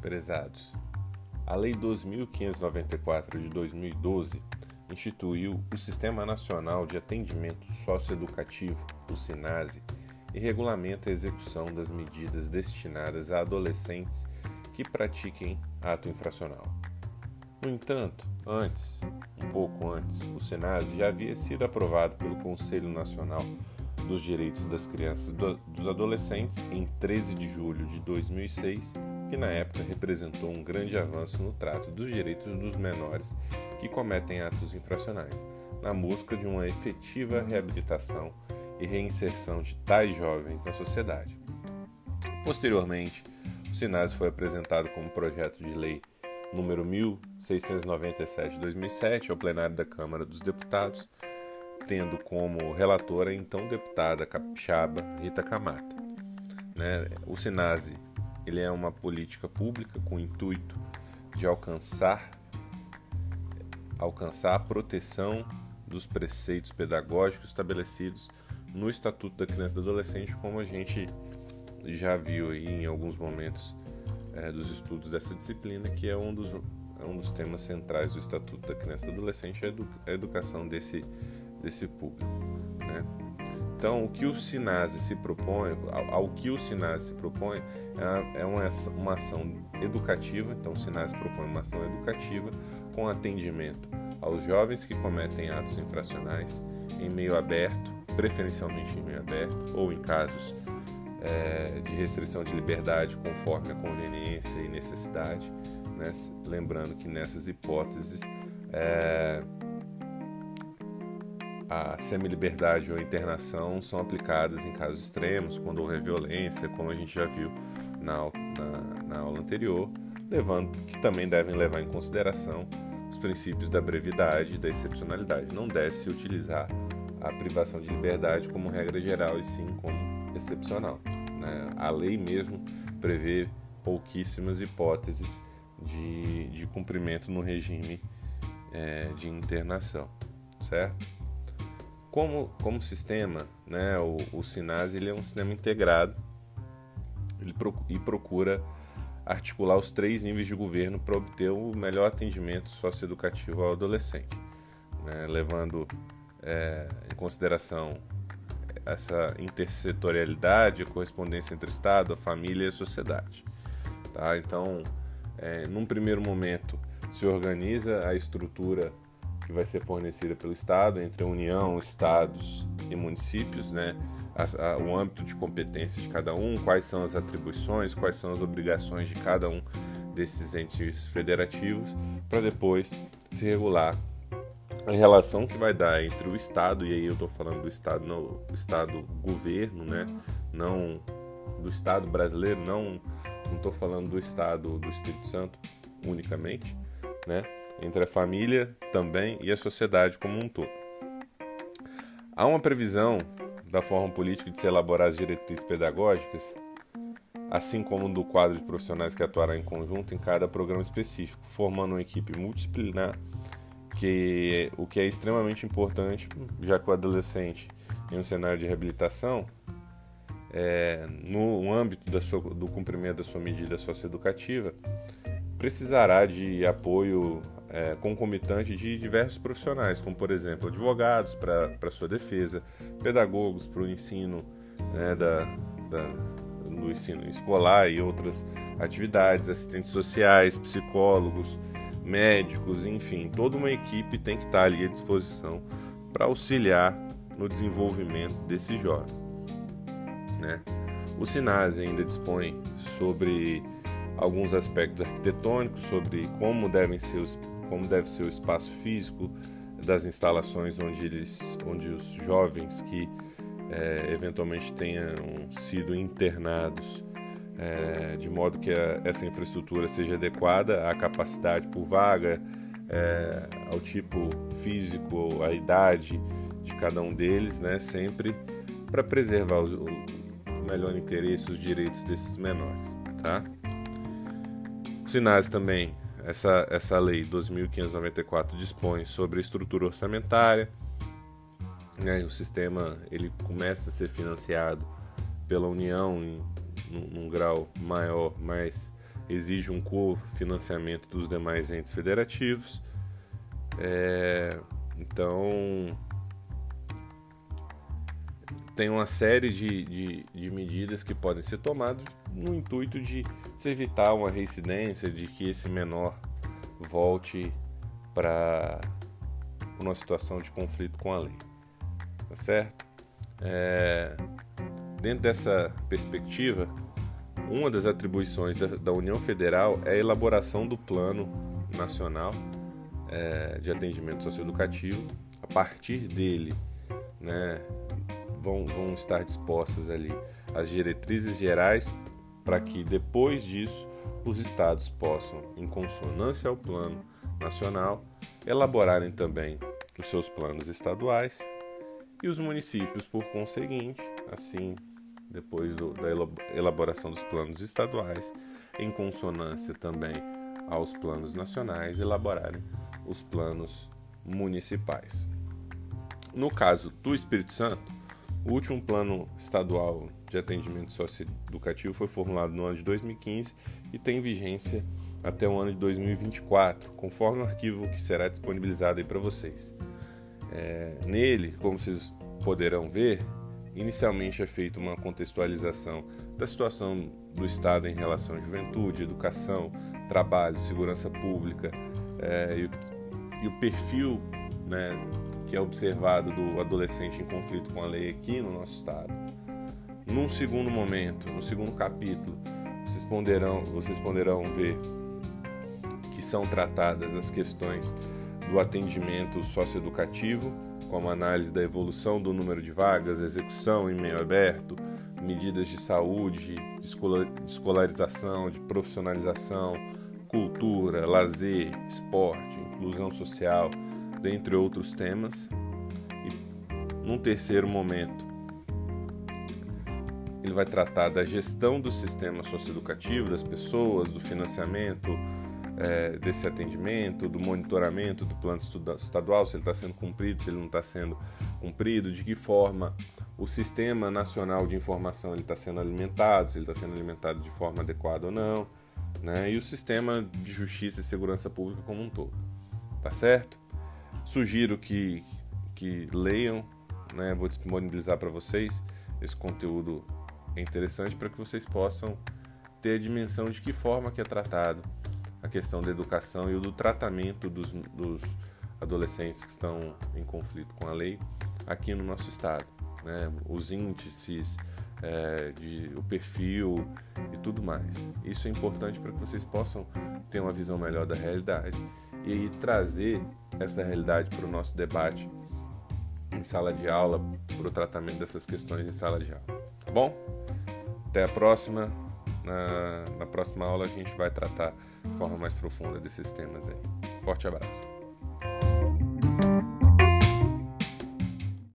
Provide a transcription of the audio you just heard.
Prezados, a Lei 2594 de 2012 instituiu o Sistema Nacional de Atendimento Socioeducativo, o SINASE, e regulamenta a execução das medidas destinadas a adolescentes que pratiquem ato infracional. No entanto, antes, um pouco antes, o SENASE já havia sido aprovado pelo Conselho Nacional dos Direitos das Crianças e dos Adolescentes em 13 de julho de 2006, que na época representou um grande avanço no trato dos direitos dos menores que cometem atos infracionais, na busca de uma efetiva reabilitação e reinserção de tais jovens na sociedade. Posteriormente, o SINASE foi apresentado como projeto de lei número 1697 de 2007 ao plenário da Câmara dos Deputados, tendo como relatora a então deputada capixaba Rita Camata. Né? O SINASE ele é uma política pública com o intuito de alcançar alcançar a proteção dos preceitos pedagógicos estabelecidos no Estatuto da Criança e do Adolescente, como a gente já viu aí em alguns momentos é, dos estudos dessa disciplina, que é um dos, é um dos temas centrais do Estatuto da Criança e do Adolescente, é a educação desse, desse público. Né? Então, o que o SINASE se propõe, ao, que o SINASE se propõe, é, é uma, uma ação educativa, então o SINASE propõe uma ação educativa com atendimento aos jovens que cometem atos infracionais em meio aberto, preferencialmente em meio aberto, ou em casos é, de restrição de liberdade conforme a conveniência e necessidade, né? lembrando que nessas hipóteses é, a semi-liberdade ou a internação são aplicadas em casos extremos, quando houver violência, como a gente já viu na, na, na aula anterior, levando que também devem levar em consideração os princípios da brevidade e da excepcionalidade. Não deve-se utilizar a privação de liberdade como regra geral e sim como excepcional. Né? A lei mesmo prevê pouquíssimas hipóteses de, de cumprimento no regime é, de internação, certo? Como, como sistema, né, o, o SINAS ele é um sistema integrado ele e procura articular os três níveis de governo para obter o melhor atendimento socioeducativo ao adolescente, né, levando é, em consideração essa intersetorialidade, a correspondência entre Estado, a família e a sociedade. Tá? Então, é, num primeiro momento, se organiza a estrutura que vai ser fornecida pelo Estado entre a União, Estados e municípios, né? A, a, o âmbito de competência de cada um, quais são as atribuições, quais são as obrigações de cada um desses entes federativos, para depois se regular a relação que vai dar entre o Estado, e aí eu estou falando do Estado, no Estado governo, né? não do Estado brasileiro, não estou falando do Estado do Espírito Santo unicamente, né? Entre a família também e a sociedade como um todo. Há uma previsão da forma política de se elaborar as diretrizes pedagógicas, assim como do quadro de profissionais que atuará em conjunto em cada programa específico, formando uma equipe multidisciplinar que o que é extremamente importante, já que o adolescente em um cenário de reabilitação, é, no âmbito sua, do cumprimento da sua medida socioeducativa, precisará de apoio é, concomitante de diversos profissionais, como por exemplo advogados para sua defesa, pedagogos para o ensino né, da, da, do ensino escolar e outras atividades, assistentes sociais, psicólogos, médicos, enfim, toda uma equipe tem que estar ali à disposição para auxiliar no desenvolvimento desse jovem. Né? O Sinase ainda dispõe sobre alguns aspectos arquitetônicos, sobre como, devem ser os, como deve ser o espaço físico das instalações onde, eles, onde os jovens que é, eventualmente tenham sido internados é, de modo que a, essa infraestrutura seja adequada à capacidade por vaga, é, ao tipo físico, à idade de cada um deles, né, sempre para preservar o, o melhor interesse, os direitos desses menores. Tá? O Sinais também, essa, essa lei 2.594 dispõe sobre a estrutura orçamentária, né, o sistema ele começa a ser financiado pela União em num, num grau maior, mais exige um cofinanciamento dos demais entes federativos. É, então, tem uma série de, de, de, medidas que podem ser tomadas no intuito de se evitar uma reincidência, de que esse menor volte para uma situação de conflito com a lei. Tá certo? É, dentro dessa perspectiva, uma das atribuições da, da, União Federal é a elaboração do Plano Nacional é, de Atendimento Socioeducativo. A partir dele, né, vão, vão estar dispostas ali as diretrizes gerais para que depois disso os estados possam, em consonância ao plano nacional, elaborarem também os seus planos estaduais e os municípios, por conseguinte, assim, depois do, da elaboração dos planos estaduais, em consonância também aos planos nacionais, elaborarem os planos municipais. No caso do Espírito Santo, o último plano estadual de atendimento socioeducativo foi formulado no ano de 2015 e tem vigência até o ano de 2024, conforme o arquivo que será disponibilizado aí para vocês. É, nele, como vocês poderão ver, inicialmente é feita uma contextualização da situação do Estado em relação à juventude, educação, trabalho, segurança pública é, e, e, o perfil né, que é observado do adolescente em conflito com a lei aqui no nosso estado. Num segundo momento, no segundo capítulo, vocês poderão, vocês poderão ver que são tratadas as questões do atendimento socioeducativo, como análise da evolução do número de vagas, execução em meio aberto, medidas de saúde, de escolarização, de profissionalização, cultura, lazer, esporte, inclusão social, dentre outros temas. E num terceiro momento, ele vai tratar da gestão do sistema socioeducativo, das pessoas, do financiamento é, desse atendimento, do monitoramento do plano estadual, se ele está sendo cumprido, se ele não está sendo cumprido, de que forma o sistema nacional de informação está sendo alimentado, se ele está sendo alimentado de forma adequada ou não, né? e o sistema de justiça e segurança pública como um todo. Tá certo? Sugiro que, que leiam, né? vou disponibilizar para vocês esse conteúdo é interessante para que vocês possam ter a dimensão de que forma que é tratado a questão da educação e do tratamento dos, dos adolescentes que estão em conflito com a lei aqui no nosso estado. Né? Os índices, é, de, o perfil e tudo mais. Isso é importante para que vocês possam ter uma visão melhor da realidade e trazer essa realidade para o nosso debate em sala de aula, para o tratamento dessas questões em sala de aula. Tá bom? Até a próxima. Na, na próxima aula a gente vai tratar de forma mais profunda desses temas aí. Forte abraço.